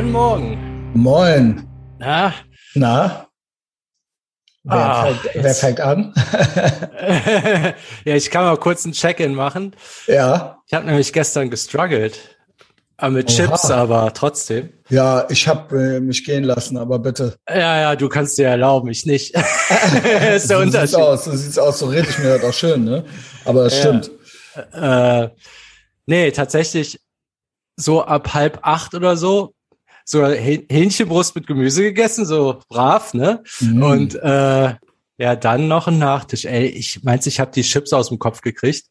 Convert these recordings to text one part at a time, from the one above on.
Guten Morgen. Moin. Na? Na? Wer, Ah, fängt, wer fängt an? ja, ich kann mal kurz ein Check-in machen. ja. Ich habe nämlich gestern gestruggelt. Aber mit Oha. Chips, aber trotzdem. Ja, ich habe äh, mich gehen lassen, aber bitte. Ja, ja, du kannst dir erlauben, ich nicht. ist der so sieht's Unterschied. aus, so sieht's aus, so rede ich mir das auch schön, ne? Aber das Ja. stimmt. Äh, nee, tatsächlich so ab halb acht oder so, so Häh- Hähnchenbrust mit Gemüse gegessen, so brav, ne? Mhm. Und äh, ja, dann noch ein Nachtisch. Ey, ich meinst, ich habe die Chips aus dem Kopf gekriegt.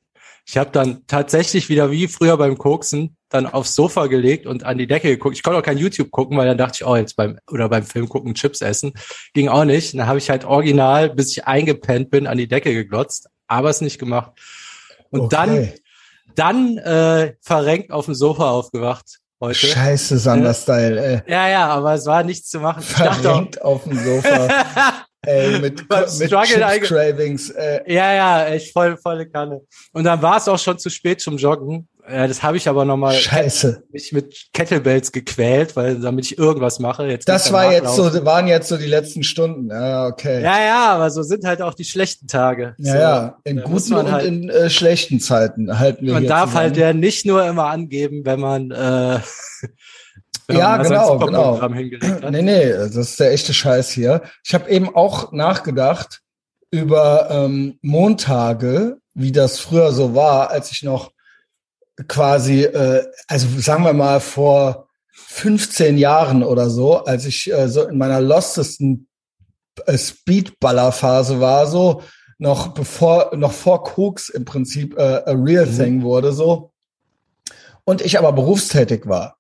Ich habe dann tatsächlich wieder wie früher beim Koksen dann aufs Sofa gelegt und an die Decke geguckt. Ich konnte auch kein YouTube gucken, weil dann dachte ich, oh, jetzt beim oder beim Film gucken Chips essen. Ging auch nicht. Dann habe ich halt original, bis ich eingepennt bin, an die Decke geglotzt, aber es nicht gemacht. Und dann Okay. dann äh, verrenkt auf dem Sofa aufgewacht heute. Scheiße, Sander-Style, ey. Ja, ja, aber es war nichts zu machen. Verrenkt auf dem Sofa, ey, mit, mit Chips-Cravings, ja, ja, echt voll, volle Kanne. Und dann war es auch schon zu spät zum Joggen. Äh, das habe ich aber nochmal Scheiße. mich mit Kettlebells gequält, weil damit ich irgendwas mache. Jetzt Das war jetzt so, waren jetzt so die letzten Stunden. Ja, okay. Ja, ja, aber so sind halt auch die schlechten Tage. Ja, so, ja, in guten und halt- in äh, schlechten Zeiten halten wir Man darf zusammen. halt ja nicht nur immer angeben, wenn man, äh, wenn Ja, genau, genau. hingelegt hat. Nee, nee, das ist der echte Scheiß hier. Ich habe eben auch nachgedacht über ähm, Montage, wie das früher so war, als ich noch quasi, äh, also sagen wir mal vor 15 Jahren oder so, als ich äh, so in meiner lostesten äh, Speedballer-Phase war, so noch bevor, noch vor Koks im Prinzip äh, a real Mhm. thing wurde, so. Und ich aber berufstätig war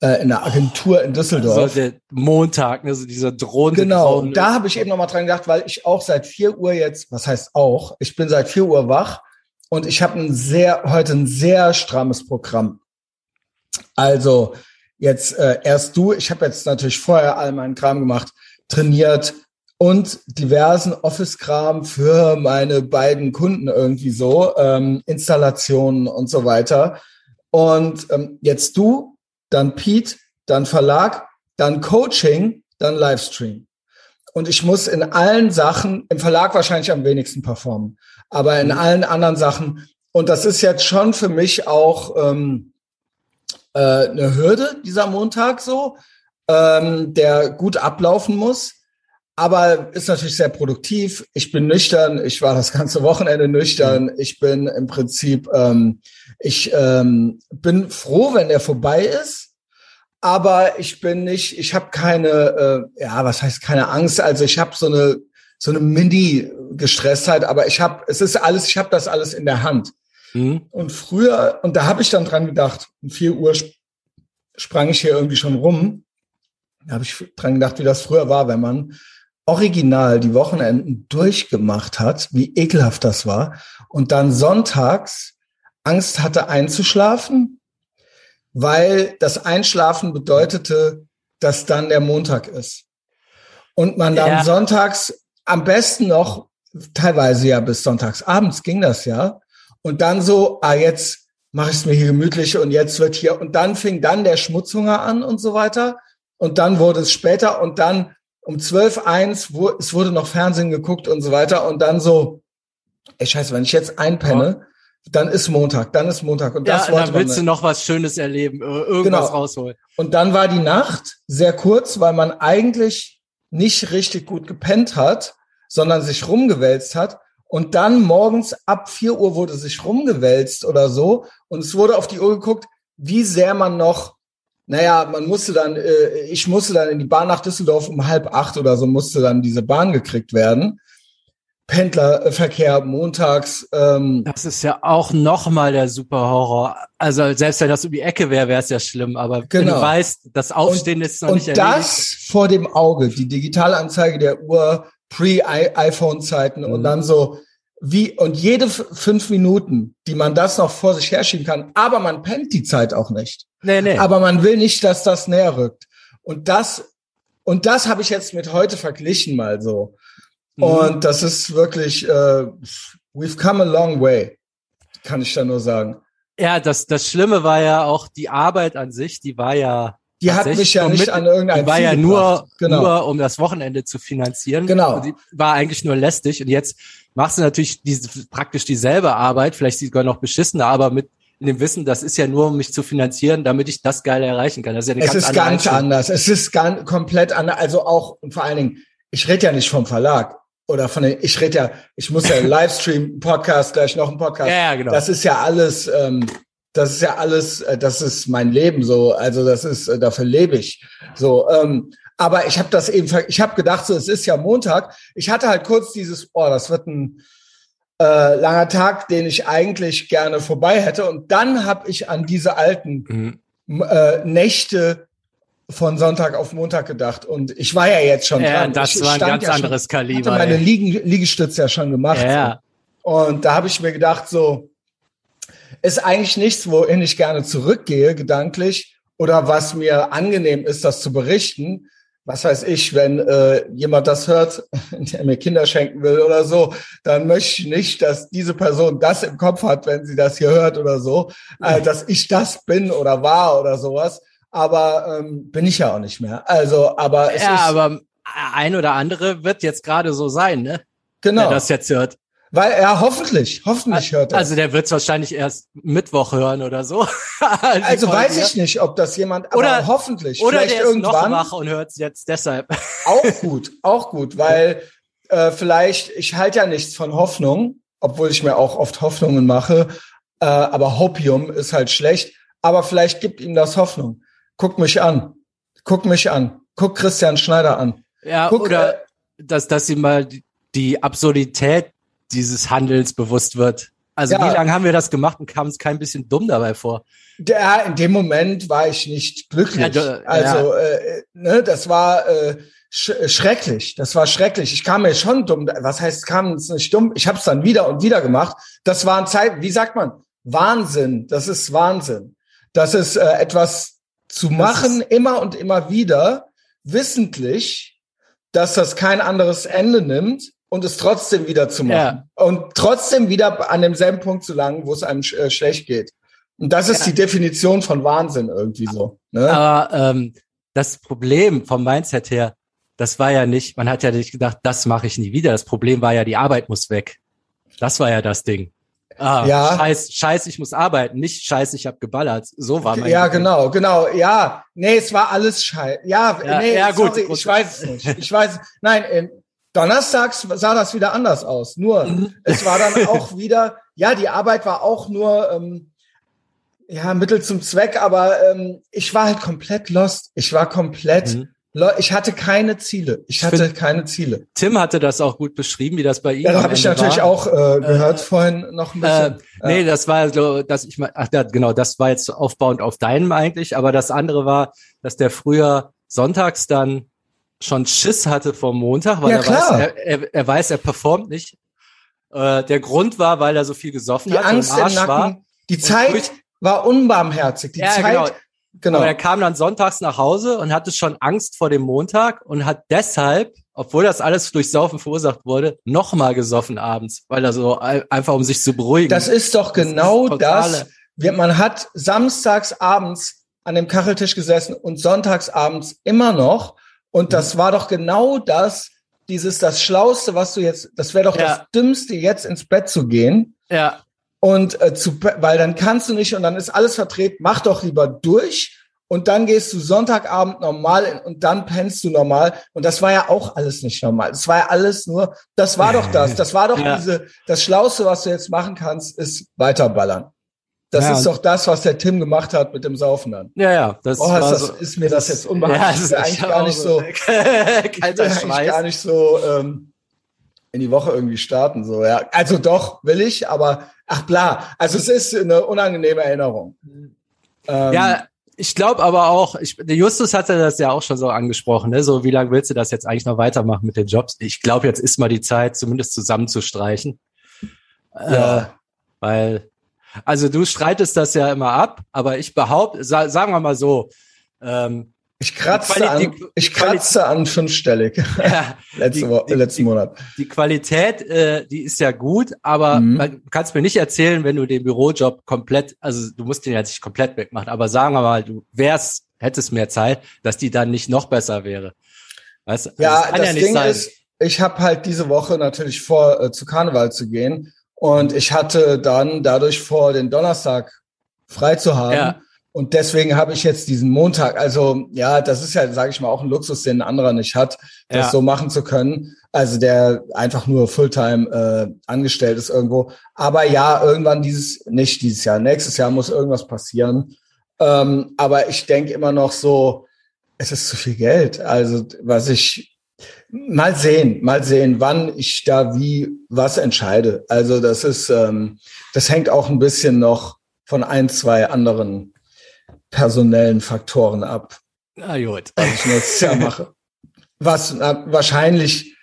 äh, in der Agentur in Düsseldorf. So der Montag, ne, so dieser drohende Genau, da habe ich eben noch mal dran gedacht, weil ich auch seit 4 Uhr jetzt, was heißt auch, ich bin seit 4 Uhr wach und ich habe ein sehr, heute ein sehr strammes Programm. Also jetzt äh, erst du, ich habe jetzt natürlich vorher all meinen Kram gemacht, trainiert und diversen Office-Kram für meine beiden Kunden irgendwie so, ähm, Installationen und so weiter. Und ähm, jetzt du, dann Pete, dann Verlag, dann Coaching, dann Livestream. Und ich muss in allen Sachen, im Verlag wahrscheinlich am wenigsten performen, aber in Mhm. allen anderen Sachen. Und das ist jetzt schon für mich auch ähm, äh, eine Hürde, dieser Montag so, ähm, der gut ablaufen muss. Aber ist natürlich sehr produktiv. Ich bin nüchtern. Ich war das ganze Wochenende nüchtern. Ich bin im Prinzip, ähm, ich ähm, bin froh, wenn der vorbei ist. Aber ich bin nicht, ich habe keine, äh, ja, was heißt keine Angst. Also ich habe so eine so eine Mini-Gestresstheit, aber ich habe, es ist alles, ich habe das alles in der Hand. Hm? Und früher, und da habe ich dann dran gedacht, um 4 Uhr sp sprang ich hier irgendwie schon rum. Da habe ich dran gedacht, wie das früher war, wenn man original die Wochenenden durchgemacht hat, wie ekelhaft das war, und dann sonntags Angst hatte einzuschlafen, weil das Einschlafen bedeutete, dass dann der Montag ist. Und man dann Ja. sonntags am besten noch, teilweise ja bis sonntags abends ging das ja, und dann so, ah, jetzt mache ich es mir hier gemütlich und jetzt wird hier, und dann fing dann der Schmutzhunger an und so weiter. Und dann wurde es später und dann um 12, 1, wo, es wurde noch Fernsehen geguckt und so weiter. Und dann so, ey scheiße, wenn ich jetzt einpenne, dann ist Montag, dann ist Montag. Und das Ja, wollte dann willst du noch was Schönes erleben, äh, irgendwas Genau. rausholen. Und dann war die Nacht sehr kurz, weil man eigentlich nicht richtig gut gepennt hat, sondern sich rumgewälzt hat. Und dann morgens ab 4 Uhr wurde sich rumgewälzt oder so. Und es wurde auf die Uhr geguckt, wie sehr man noch, naja, man musste dann, äh, ich musste dann in die Bahn nach Düsseldorf um halb acht oder so musste dann diese Bahn gekriegt werden. Pendlerverkehr montags, ähm, Das ist ja auch nochmal der Superhorror. Also selbst wenn das um die Ecke wäre, wäre es ja schlimm. Aber wenn Genau. du weißt, das Aufstehen ist noch und nicht erledigt. das vor dem Auge, die Digitalanzeige der Uhr, Pre-iPhone-Zeiten und Mhm. dann so wie, und jede fünf Minuten, die man das noch vor sich herschieben kann, aber man pennt die Zeit auch nicht. Nee, nee. Aber man will nicht, dass das näher rückt. Und das, und das habe ich jetzt mit heute verglichen mal so. Mhm. Und das ist wirklich, äh, we've come a long way, kann ich da nur sagen. ja, das, das Schlimme war ja auch die Arbeit an sich, die war ja, Die hat mich ja nicht mit, an irgendein Die war Ziel ja nur, genau. nur, um das Wochenende zu finanzieren. Genau. die war eigentlich nur lästig. Und jetzt machst du natürlich diese, praktisch dieselbe Arbeit, vielleicht sogar noch beschissener, aber mit in dem Wissen, das ist ja nur, um mich zu finanzieren, damit ich das geil erreichen kann. Das ist ja eine es ganz ist ganz anders. Es ist ganz komplett anders. Also auch und vor allen Dingen, ich rede ja nicht vom Verlag oder von den, ich rede ja, ich muss ja Livestream, Podcast, gleich noch ein Podcast. Ja, genau. Das ist ja alles, ähm, das ist ja alles, äh, das ist mein Leben so. Also das ist, äh, dafür lebe ich. So, ähm, aber ich habe das eben, ich habe gedacht, so, es ist ja Montag. Ich hatte halt kurz dieses, oh, das wird ein äh, langer Tag, den ich eigentlich gerne vorbei hätte. Und dann habe ich an diese alten mhm. äh, Nächte von Sonntag auf Montag gedacht. Und ich war ja jetzt schon ja, dran. Das ich war ein ganz ja anderes schon, Kaliber. hatte meine Liegen, Liegestütze ja schon gemacht. Ja. So. Und da habe ich mir gedacht, so ist eigentlich nichts, wohin ich gerne zurückgehe, gedanklich, oder was mir angenehm ist, das zu berichten was weiß ich, wenn äh, jemand das hört, der mir Kinder schenken will oder so, dann möchte ich nicht, dass diese Person das im Kopf hat, wenn sie das hier hört oder so, äh, dass ich das bin oder war oder sowas. Aber ähm, bin ich ja auch nicht mehr. Also, aber es ja, ist, aber ein oder andere wird jetzt gerade so sein, ne? Genau. Der das jetzt hört. Weil er hoffentlich, hoffentlich hört er. Also der wird es wahrscheinlich erst Mittwoch hören oder so. also, also weiß ich nicht, ob das jemand, aber oder, hoffentlich. Oder vielleicht der ist irgendwann. noch wach und hört es jetzt deshalb. Auch gut, auch gut, weil äh, vielleicht, ich halte ja nichts von Hoffnung, obwohl ich mir auch oft Hoffnungen mache, äh, aber Hopium ist halt schlecht. Aber vielleicht gibt ihm das Hoffnung. Guck mich an. Guck mich an. Guck Christian Schneider an. Ja, Guck, oder äh, dass, dass sie mal die Absurdität dieses Handels bewusst wird. Also ja. wie lange haben wir das gemacht und kam es kein bisschen dumm dabei vor? Ja, in dem Moment war ich nicht glücklich. Ja, also ja. äh, ne, das war äh, sch schrecklich. Das war schrecklich. Ich kam mir schon dumm. Was heißt, kam es nicht dumm? Ich habe es dann wieder und wieder gemacht. Das waren Zeit. Wie sagt man? Wahnsinn. Das ist Wahnsinn. Das ist äh, etwas zu machen, immer und immer wieder, wissentlich, dass das kein anderes Ende nimmt und es trotzdem wieder zu machen. Ja. Und trotzdem wieder an demselben Punkt zu langen, wo es einem sch äh, schlecht geht. Und das ist ja. die Definition von Wahnsinn irgendwie so. Ne? Aber ähm, das Problem vom Mindset her, das war ja nicht, man hat ja nicht gedacht, das mache ich nie wieder. Das Problem war ja, die Arbeit muss weg. Das war ja das Ding. Ah, ja. Scheiß, scheiß, ich muss arbeiten, nicht scheiß, ich habe geballert. So war mein Ja, Gefühl. genau, genau. Ja, nee, es war alles scheiß. Ja, ja, nee, ja, gut, sorry, ich weiß es nicht. Ich weiß, nein, äh, Donnerstags sah das wieder anders aus. Nur mhm. es war dann auch wieder, ja, die Arbeit war auch nur ähm, ja Mittel zum Zweck, aber ähm, ich war halt komplett lost. Ich war komplett mhm. Ich hatte keine Ziele. Ich hatte find, keine Ziele. Tim hatte das auch gut beschrieben, wie das bei ihm Ja, da habe ich natürlich war. auch äh, gehört äh, vorhin noch ein bisschen. Äh, nee, das war so, dass ich mal, ach ja, genau, das war jetzt aufbauend auf deinem eigentlich, aber das andere war, dass der früher sonntags dann schon Schiss hatte vor Montag, weil ja, er. Weiß, er, er, er weiß, er performt nicht. Äh, der Grund war, weil er so viel gesoffen die hat. Angst im Nacken, war. Die Zeit war unbarmherzig. Die ja, Zeit, genau. Genau. Aber er kam dann sonntags nach Hause und hatte schon Angst vor dem Montag und hat deshalb, obwohl das alles durch Saufen verursacht wurde, nochmal gesoffen abends, weil er so einfach um sich zu beruhigen. Das ist doch genau das. das man hat samstags abends an dem Kacheltisch gesessen und sonntags abends immer noch und das war doch genau das, dieses, das Schlauste, was du jetzt, das wäre doch ja. das Dümmste, jetzt ins Bett zu gehen. Ja. Und äh, zu, weil dann kannst du nicht und dann ist alles vertreten. Mach doch lieber durch und dann gehst du Sonntagabend normal in, und dann pennst du normal. Und das war ja auch alles nicht normal. Das war ja alles nur, das war doch das. Das war doch ja. diese, das Schlauste, was du jetzt machen kannst, ist weiterballern. Das ja, ist doch das, was der Tim gemacht hat mit dem Saufen dann. Ja, ja. Das oh, ist, das, so, ist mir das, jetzt unbehaglich. Ja, das ist eigentlich gar nicht so. Kalter ich eigentlich gar nicht so ähm, in die Woche irgendwie starten. So, ja. Also doch, will ich, aber ach bla. Also es ist eine unangenehme Erinnerung. Ähm, ja, ich glaube aber auch, ich, der Justus hatte das ja auch schon so angesprochen, ne? So, wie lange willst du das jetzt eigentlich noch weitermachen mit den Jobs? Ich glaube, jetzt ist mal die Zeit, zumindest zusammenzustreichen. Ja. Äh, weil also du streitest das ja immer ab, aber ich behaupte, sa sagen wir mal so, ähm, ich kratze, an, ich kratze an fünfstellig. Ja, Letzte die, die, letzten Monat. Die, die Qualität, äh, die ist ja gut, aber mhm. man kannst mir nicht erzählen, wenn du den Bürojob komplett, also du musst den ja nicht komplett wegmachen, aber sagen wir mal, du wärst, hättest mehr Zeit, dass die dann nicht noch besser wäre. Weißt, also ja, das, das ja Ding sein. ist, ich habe halt diese Woche natürlich vor, äh, zu Karneval zu gehen. Und ich hatte dann dadurch vor, den Donnerstag frei zu haben. Ja. Und deswegen habe ich jetzt diesen Montag. Also ja, das ist ja, sage ich mal, auch ein Luxus, den ein anderer nicht hat, das ja. so machen zu können. Also der einfach nur Fulltime äh, angestellt ist irgendwo. Aber ja, irgendwann dieses, nicht dieses Jahr, nächstes Jahr muss irgendwas passieren. Ähm, aber ich denke immer noch so, es ist zu viel Geld. Also was ich mal sehen, mal sehen, wann ich da wie was entscheide. Also das ist, ähm, das hängt auch ein bisschen noch von ein, zwei anderen personellen Faktoren ab. Na gut. Was ich nächstes Jahr mache. Was na, wahrscheinlich,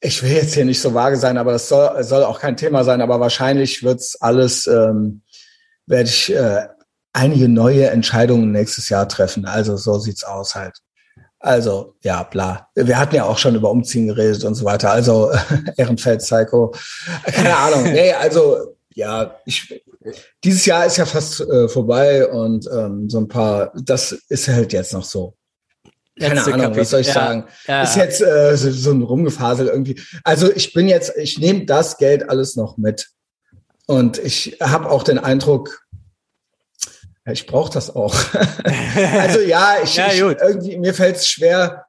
ich will jetzt hier nicht so vage sein, aber das soll, soll auch kein Thema sein, aber wahrscheinlich wird's alles, ähm, werde ich äh, einige neue Entscheidungen nächstes Jahr treffen. Also so sieht's aus halt. Also, ja, bla. Wir hatten ja auch schon über Umziehen geredet und so weiter. Also, Ehrenfeld, Psycho. Keine Ahnung. Nee, also, ja, ich, dieses Jahr ist ja fast äh, vorbei und ähm, so ein paar, das ist halt jetzt noch so. Keine Letzte Ahnung, Kapitel. was soll ich ja, sagen? Ja. Ist jetzt äh, so, so ein Rumgefasel irgendwie. Also ich bin jetzt, ich nehme das Geld alles noch mit. Und ich habe auch den Eindruck, ich brauche das auch. also ja, ich, ja, ich irgendwie, mir fällt es schwer,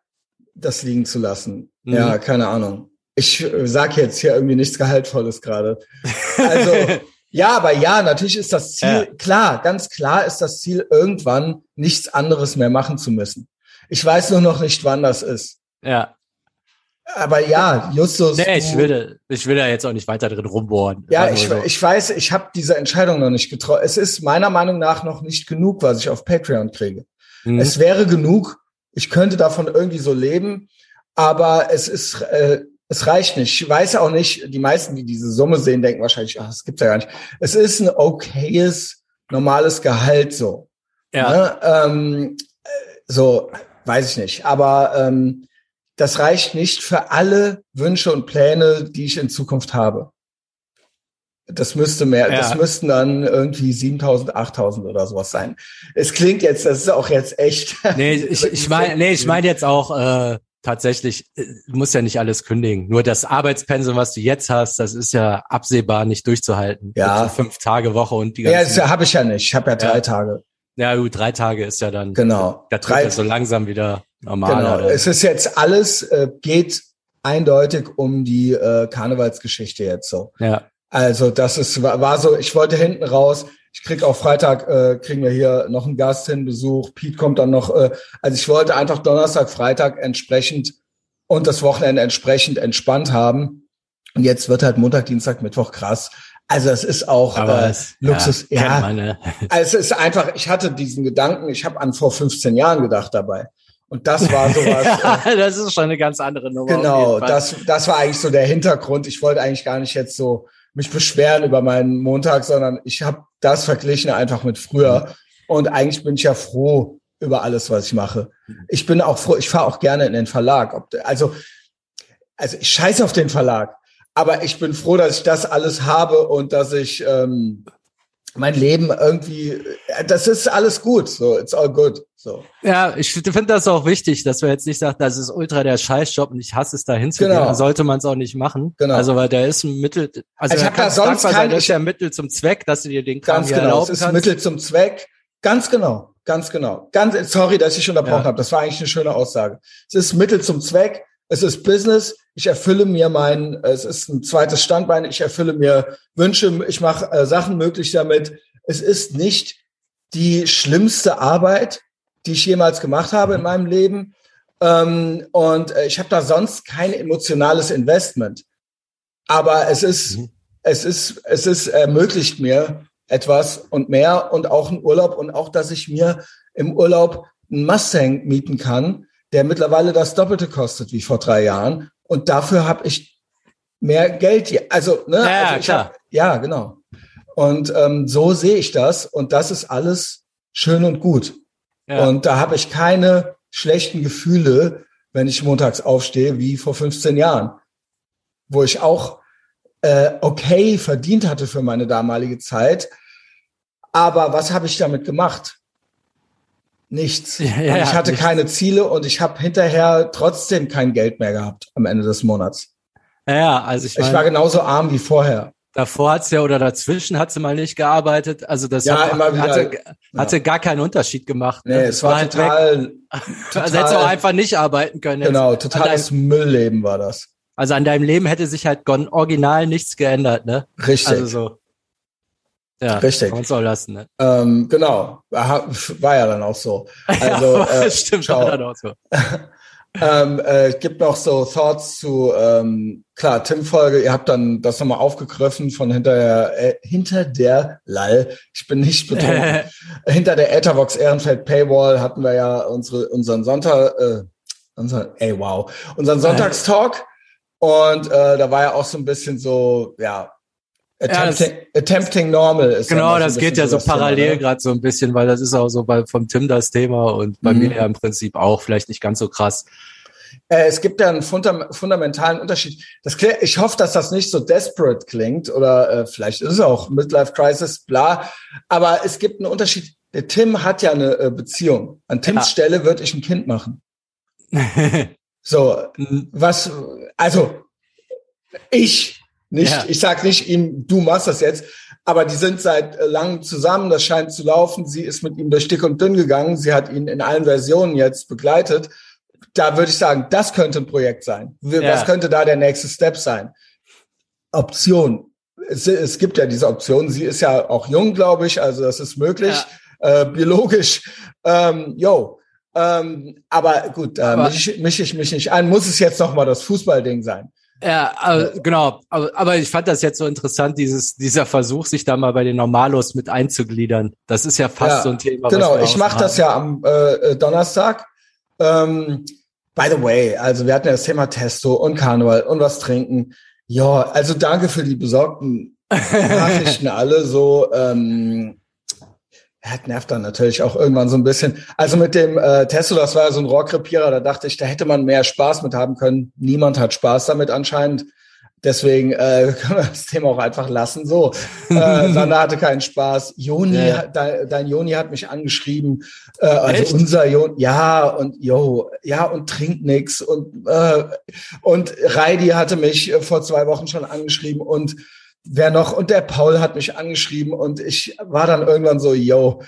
das liegen zu lassen. Mhm. Ja, keine Ahnung. Ich äh, sage jetzt hier irgendwie nichts Gehaltvolles gerade. Also Ja, aber ja, natürlich ist das Ziel, ja. klar, ganz klar ist das Ziel, irgendwann nichts anderes mehr machen zu müssen. Ich weiß nur noch nicht, wann das ist. Ja. Aber ja, Justus. Nee, ich will, ich will da jetzt auch nicht weiter drin rumbohren. Ja, ich, so. ich weiß, ich habe diese Entscheidung noch nicht getroffen. Es ist meiner Meinung nach noch nicht genug, was ich auf Patreon kriege. Mhm. Es wäre genug, ich könnte davon irgendwie so leben, aber es ist, äh, es reicht nicht. Ich weiß auch nicht, die meisten, die diese Summe sehen, denken wahrscheinlich, ach, das gibt's ja gar nicht. Es ist ein okayes, normales Gehalt so. Ja. Ne? Ähm, so, weiß ich nicht. Aber ähm, das reicht nicht für alle Wünsche und Pläne, die ich in Zukunft habe. Das müsste mehr, ja. das müssten dann irgendwie 7000, 8000 oder sowas sein. Es klingt jetzt, das ist auch jetzt echt. Nee, ich, ich meine, nee, ich meine jetzt auch, äh, tatsächlich, äh, du musst ja nicht alles kündigen. Nur das Arbeitspensum, was du jetzt hast, das ist ja absehbar nicht durchzuhalten. Ja. So fünf Tage Woche und die ganzen. Ja, das habe ich ja nicht. Ich habe ja drei ja. Tage. Ja, gut, drei Tage ist ja dann. Genau. Da tritt er so langsam wieder normal. Genau. Oder? Es ist jetzt alles, äh, geht eindeutig um die äh, Karnevalsgeschichte jetzt so. Ja. Also das ist war, war so, ich wollte hinten raus, ich krieg auch Freitag, äh, kriegen wir hier noch einen Gast hin, Besuch. Pete kommt dann noch. Äh, also ich wollte einfach Donnerstag, Freitag entsprechend und das Wochenende entsprechend entspannt haben. Und jetzt wird halt Montag, Dienstag, Mittwoch krass. Also es ist auch äh, es, Luxus. Ja, ja. Man, ne? also es ist einfach, ich hatte diesen Gedanken, ich habe an vor 15 Jahren gedacht dabei. Und das war sowas. Äh, das ist schon eine ganz andere Nummer. Genau, das, das war eigentlich so der Hintergrund. Ich wollte eigentlich gar nicht jetzt so mich beschweren über meinen Montag, sondern ich habe das verglichen einfach mit früher. Und eigentlich bin ich ja froh über alles, was ich mache. Ich bin auch froh, ich fahre auch gerne in den Verlag. Also, also ich scheiße auf den Verlag. Aber ich bin froh, dass ich das alles habe und dass ich ähm, mein Leben irgendwie, das ist alles gut, so, it's all good, so. Ja, ich finde das auch wichtig, dass wir jetzt nicht sagen, das ist ultra der Scheißjob und ich hasse es da hinzugehen, genau. sollte man es auch nicht machen. Genau. Also, weil der ist ein Mittel, also, ich habe da sonst kein, sein, das ist ja Mittel zum Zweck, dass du dir den Kram Ganz genau, es ist Mittel zum Zweck, ganz genau, ganz genau. Ganz, sorry, dass ich unterbrochen ja. habe, das war eigentlich eine schöne Aussage. Es ist Mittel zum Zweck, es ist Business, ich erfülle mir mein, es ist ein zweites Standbein, ich erfülle mir Wünsche, ich mache äh, Sachen möglich damit. Es ist nicht die schlimmste Arbeit, die ich jemals gemacht habe in meinem Leben. Ähm, und äh, ich habe da sonst kein emotionales Investment. Aber es ist, mhm. es ist, es ist ermöglicht mir etwas und mehr und auch einen Urlaub und auch, dass ich mir im Urlaub einen Mustang mieten kann, der mittlerweile das Doppelte kostet wie vor drei Jahren und dafür habe ich mehr Geld hier. Also, ne? Ja, also klar. Hab, ja, genau. Und ähm, so sehe ich das. Und das ist alles schön und gut. Ja. Und da habe ich keine schlechten Gefühle, wenn ich montags aufstehe, wie vor 15 Jahren, wo ich auch äh, okay verdient hatte für meine damalige Zeit. Aber was habe ich damit gemacht? Nichts. Ja, ja, ich hatte nichts. keine Ziele und ich habe hinterher trotzdem kein Geld mehr gehabt am Ende des Monats. Ja, also ich, mein, ich war genauso arm wie vorher. Davor hat's ja oder dazwischen hat sie mal nicht gearbeitet. Also das ja, hat, immer wieder, hatte, hatte ja. gar keinen Unterschied gemacht. Ne? Nee, es war, war total, total. Also hättest du auch einfach nicht arbeiten können. Genau, totales deinem, Müllleben war das. Also an deinem Leben hätte sich halt original nichts geändert, ne? Richtig. Also so. Ja, Richtig. Kann auch lassen, ne? Ähm, genau. War ja dann auch so. Also, ja, äh, stimmt, schau. war dann auch so. ähm, äh, gibt noch so Thoughts zu, ähm, klar, Tim-Folge, ihr habt dann das nochmal aufgegriffen von hinter der, äh, hinter der Lall, ich bin nicht betroffen, hinter der Ethervox Ehrenfeld Paywall hatten wir ja unsere, unseren Sonntag, äh, unseren, ey wow, unseren Sonntagstalk und äh, da war ja auch so ein bisschen so, ja, Attempting, ja, das, attempting normal ist genau, das geht ja so parallel gerade so ein bisschen, weil das ist auch so bei vom Tim das Thema und bei mhm. mir ja im Prinzip auch vielleicht nicht ganz so krass. Äh, es gibt ja einen funda fundamentalen Unterschied. Das ich hoffe, dass das nicht so desperate klingt oder äh, vielleicht ist es auch Midlife Crisis, bla. Aber es gibt einen Unterschied. Der Tim hat ja eine äh, Beziehung. An Tims ja. Stelle würde ich ein Kind machen. so, mhm. was? Also ich nicht, ja. ich sag nicht ihm, du machst das jetzt, aber die sind seit äh, langem zusammen, das scheint zu laufen. Sie ist mit ihm durch dick und dünn gegangen, sie hat ihn in allen Versionen jetzt begleitet. Da würde ich sagen, das könnte ein Projekt sein. Was ja. könnte da der nächste Step sein? Option. Es, es, gibt ja diese Option. Sie ist ja auch jung, glaube ich, also das ist möglich, ja. äh, biologisch. Ähm, yo, ähm, aber gut, da mische ich, misch ich mich nicht ein. Muss es jetzt noch mal das Fußballding sein? Ja, also, genau. Aber, aber ich fand das jetzt so interessant, dieses, dieser Versuch, sich da mal bei den Normalos mit einzugliedern. Das ist ja fast ja, so ein Thema. Genau, ich mache das ja am äh, äh, Donnerstag. Ähm, by the way, also wir hatten ja das Thema Testo und Karneval und was trinken. Ja, also danke für die besorgten Nachrichten alle so. Ähm, ja, nervt dann natürlich auch irgendwann so ein bisschen. Also mit dem äh, Tesla, das war ja so ein Rohrkrepierer, da dachte ich, da hätte man mehr Spaß mit haben können. Niemand hat Spaß damit anscheinend. Deswegen äh, können wir das Thema auch einfach lassen. So, äh, Sander hatte keinen Spaß. Joni, ja. dein, dein Joni hat mich angeschrieben. Äh, also Echt? unser Joni, ja und yo, ja und trinkt nix und äh, und Reidi hatte mich äh, vor zwei Wochen schon angeschrieben und wer noch? Und der Paul hat mich angeschrieben und ich war dann irgendwann so, yo,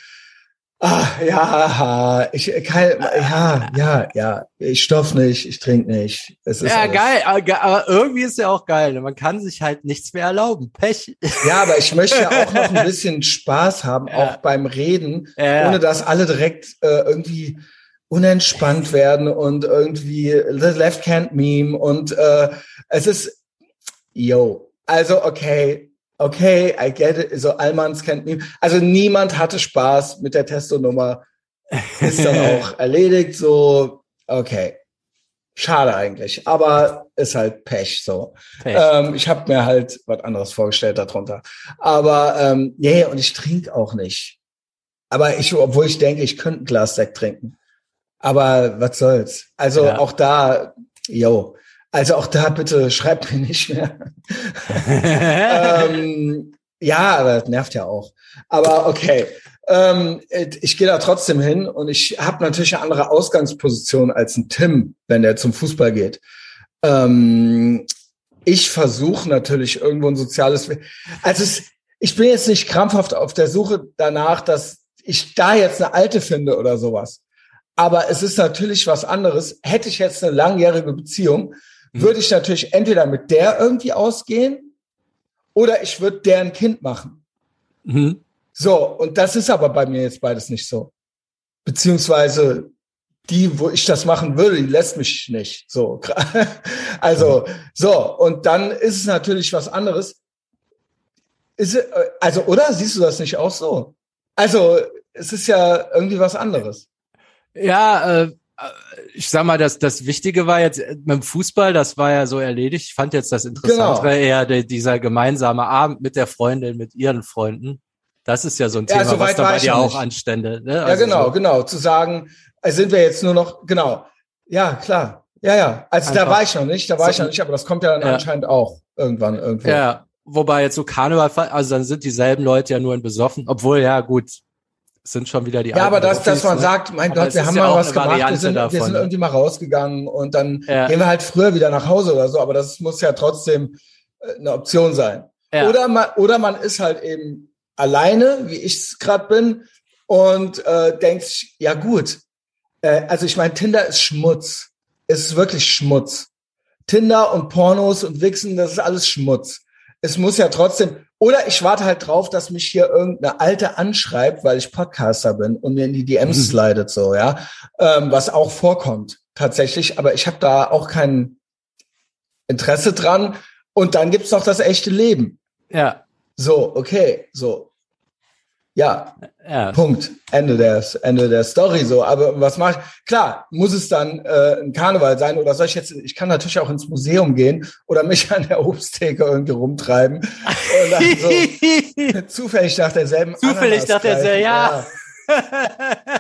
ah, ja, ich kann, ja, ja, ja, ich stoff nicht, ich trinke nicht. Es ist ja, alles. geil, aber irgendwie ist ja auch geil. Man kann sich halt nichts mehr erlauben. Pech. Ja, aber ich möchte ja auch noch ein bisschen Spaß haben, ja. auch beim Reden, ja. ohne dass alle direkt äh, irgendwie unentspannt werden und irgendwie the left hand meme und äh, es ist, yo, also, okay, okay, I get it. So, Almans kennt mich. Also, niemand hatte Spaß mit der Testonummer. Ist dann auch erledigt, so, okay. Schade eigentlich, aber ist halt Pech so. Pech. Ähm, ich habe mir halt was anderes vorgestellt darunter. Aber ähm, yeah, und ich trinke auch nicht. Aber ich, obwohl ich denke, ich könnte ein Glas Sekt trinken. Aber was soll's? Also ja. auch da, yo, also auch da bitte schreibt mir nicht mehr. ähm, ja, aber das nervt ja auch. Aber okay. Ähm, ich gehe da trotzdem hin und ich habe natürlich eine andere Ausgangsposition als ein Tim, wenn der zum Fußball geht. Ähm, ich versuche natürlich irgendwo ein soziales. Also es, ich bin jetzt nicht krampfhaft auf der Suche danach, dass ich da jetzt eine alte finde oder sowas. Aber es ist natürlich was anderes. Hätte ich jetzt eine langjährige Beziehung. Würde ich natürlich entweder mit der irgendwie ausgehen oder ich würde deren Kind machen. Mhm. So, und das ist aber bei mir jetzt beides nicht so. Beziehungsweise die, wo ich das machen würde, die lässt mich nicht. So, also so und dann ist es natürlich was anderes. Ist, also oder siehst du das nicht auch so? Also es ist ja irgendwie was anderes. Ja, äh, ich sag mal, das, das Wichtige war jetzt mit dem Fußball, das war ja so erledigt. Ich fand jetzt das Interessantere genau. eher der, dieser gemeinsame Abend mit der Freundin, mit ihren Freunden. Das ist ja so ein Thema, ja, so was da bei dir auch anstände. Ne? Also ja, genau, so. genau. Zu sagen, äh, sind wir jetzt nur noch, genau. Ja, klar. Ja, ja. Also Einfach. da war ich noch nicht, da war so, ich noch nicht, aber das kommt ja dann ja. anscheinend auch irgendwann irgendwo. Ja, wobei jetzt so Karneval, also dann sind dieselben Leute ja nur in besoffen, obwohl ja gut, sind schon wieder die Ja, aber das, dass man ne? sagt, mein aber Gott, wir haben mal was gemacht, wir sind, davon, wir sind irgendwie mal rausgegangen und dann ja. gehen wir halt früher wieder nach Hause oder so, aber das muss ja trotzdem äh, eine Option sein. Ja. Oder man, oder man ist halt eben alleine, wie ich es gerade bin, und äh, denkt, ja gut, äh, also ich meine, Tinder ist Schmutz. Es ist wirklich Schmutz. Tinder und Pornos und Wichsen, das ist alles Schmutz. Es muss ja trotzdem, oder ich warte halt drauf, dass mich hier irgendeine Alte anschreibt, weil ich Podcaster bin und mir in die DMs mhm. slidet, so, ja. Ähm, was auch vorkommt, tatsächlich. Aber ich habe da auch kein Interesse dran. Und dann gibt's noch das echte Leben. Ja. So, okay, so. Ja, ja. Punkt. Ende der, Ende der Story so. Aber was mache ich? Klar, muss es dann äh, ein Karneval sein oder soll ich jetzt, ich kann natürlich auch ins Museum gehen oder mich an der Obsttheke irgendwie rumtreiben. Und dann so zufällig nach derselben Zufällig nach derselben, ja. ja.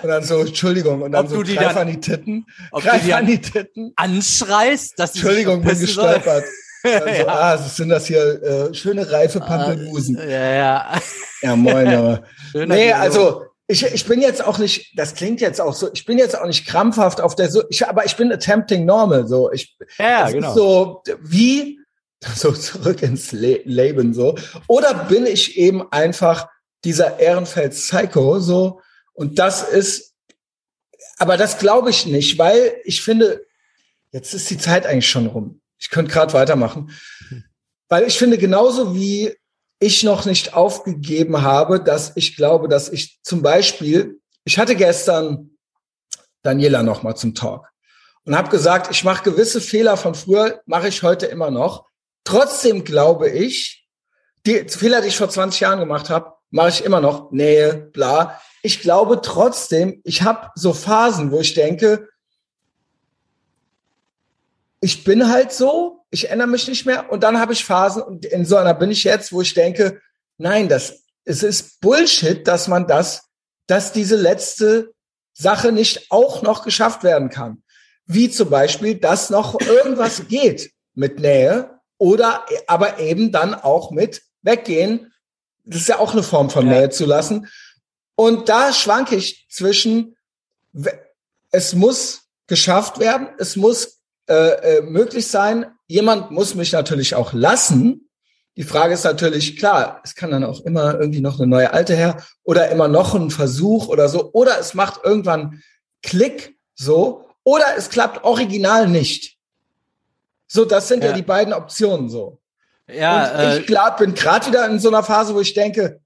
Und dann so, Entschuldigung, und dann ob so du greif dann, an die Titten. Greif an die Titten. Anschreist, dass Entschuldigung, bin gestolpert. Also, ja. ah, sind das hier äh, schöne reife Pampelmusen. Uh, ja, ja. Ja, moin, aber. nee, also ich, ich bin jetzt auch nicht, das klingt jetzt auch so, ich bin jetzt auch nicht krampfhaft auf der, so, ich, aber ich bin attempting normal, so. Ich, ja, genau. so wie, so zurück ins Le Leben, so. Oder bin ich eben einfach dieser Ehrenfeld Psycho, so. Und das ist, aber das glaube ich nicht, weil ich finde, jetzt ist die Zeit eigentlich schon rum. Ich könnte gerade weitermachen. Weil ich finde, genauso wie ich noch nicht aufgegeben habe, dass ich glaube, dass ich zum Beispiel, ich hatte gestern Daniela noch mal zum Talk und habe gesagt, ich mache gewisse Fehler von früher, mache ich heute immer noch. Trotzdem glaube ich, die Fehler, die ich vor 20 Jahren gemacht habe, mache ich immer noch. Nähe, bla. Ich glaube trotzdem, ich habe so Phasen, wo ich denke, ich bin halt so, ich ändere mich nicht mehr und dann habe ich Phasen und in so einer bin ich jetzt, wo ich denke, nein, das es ist Bullshit, dass man das, dass diese letzte Sache nicht auch noch geschafft werden kann. Wie zum Beispiel, dass noch irgendwas geht mit Nähe oder aber eben dann auch mit Weggehen. Das ist ja auch eine Form von ja. Nähe zu lassen. Und da schwanke ich zwischen, es muss geschafft werden, es muss äh, äh, möglich sein. Jemand muss mich natürlich auch lassen. Die Frage ist natürlich klar, es kann dann auch immer irgendwie noch eine neue alte her oder immer noch ein Versuch oder so. Oder es macht irgendwann Klick so. Oder es klappt original nicht. So, das sind ja, ja die beiden Optionen so. Ja, Und ich äh, glaub, bin gerade wieder in so einer Phase, wo ich denke,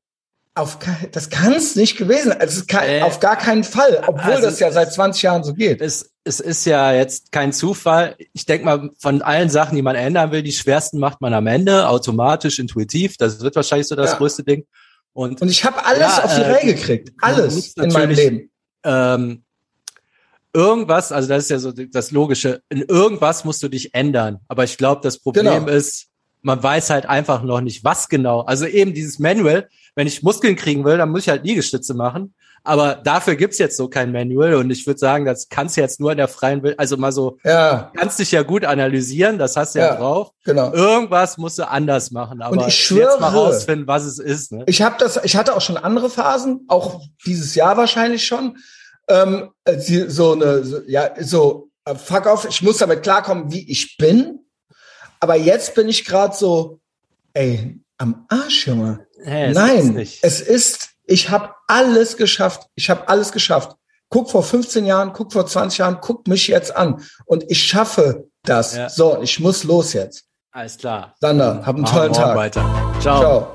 auf, das kann es nicht gewesen. Also kann, äh, auf gar keinen Fall, obwohl also das ja seit 20 Jahren so geht. Es, es ist ja jetzt kein Zufall. Ich denke mal, von allen Sachen, die man ändern will, die schwersten macht man am Ende, automatisch, intuitiv. Das wird wahrscheinlich so das ja. größte Ding. Und, Und ich habe alles ja, auf die äh, Reihe gekriegt. Alles in meinem Leben. Ähm, irgendwas, also das ist ja so das Logische, in irgendwas musst du dich ändern. Aber ich glaube, das Problem genau. ist, man weiß halt einfach noch nicht, was genau. Also eben dieses Manual, wenn ich Muskeln kriegen will, dann muss ich halt Liegestütze machen. Aber dafür gibt's jetzt so kein Manual und ich würde sagen, das kannst du jetzt nur in der freien Welt, also mal so, ja. kannst dich ja gut analysieren, das hast du ja, ja drauf. Genau. Irgendwas musst du anders machen, aber und ich schwöre, jetzt mal rausfinden, was es ist. Ne? Ich habe das, ich hatte auch schon andere Phasen, auch dieses Jahr wahrscheinlich schon. Ähm, so eine, so, ja, so äh, fuck off, ich muss damit klarkommen, wie ich bin. Aber jetzt bin ich gerade so, ey, am Arsch, Junge. Hey, Nein, es ist, ich habe alles geschafft. Ich habe alles geschafft. Guck vor 15 Jahren, guck vor 20 Jahren, guck mich jetzt an. Und ich schaffe das. Ja. So, ich muss los jetzt. Alles klar. Sander, hab einen tollen Tag. Weiter. Ciao. Ciao.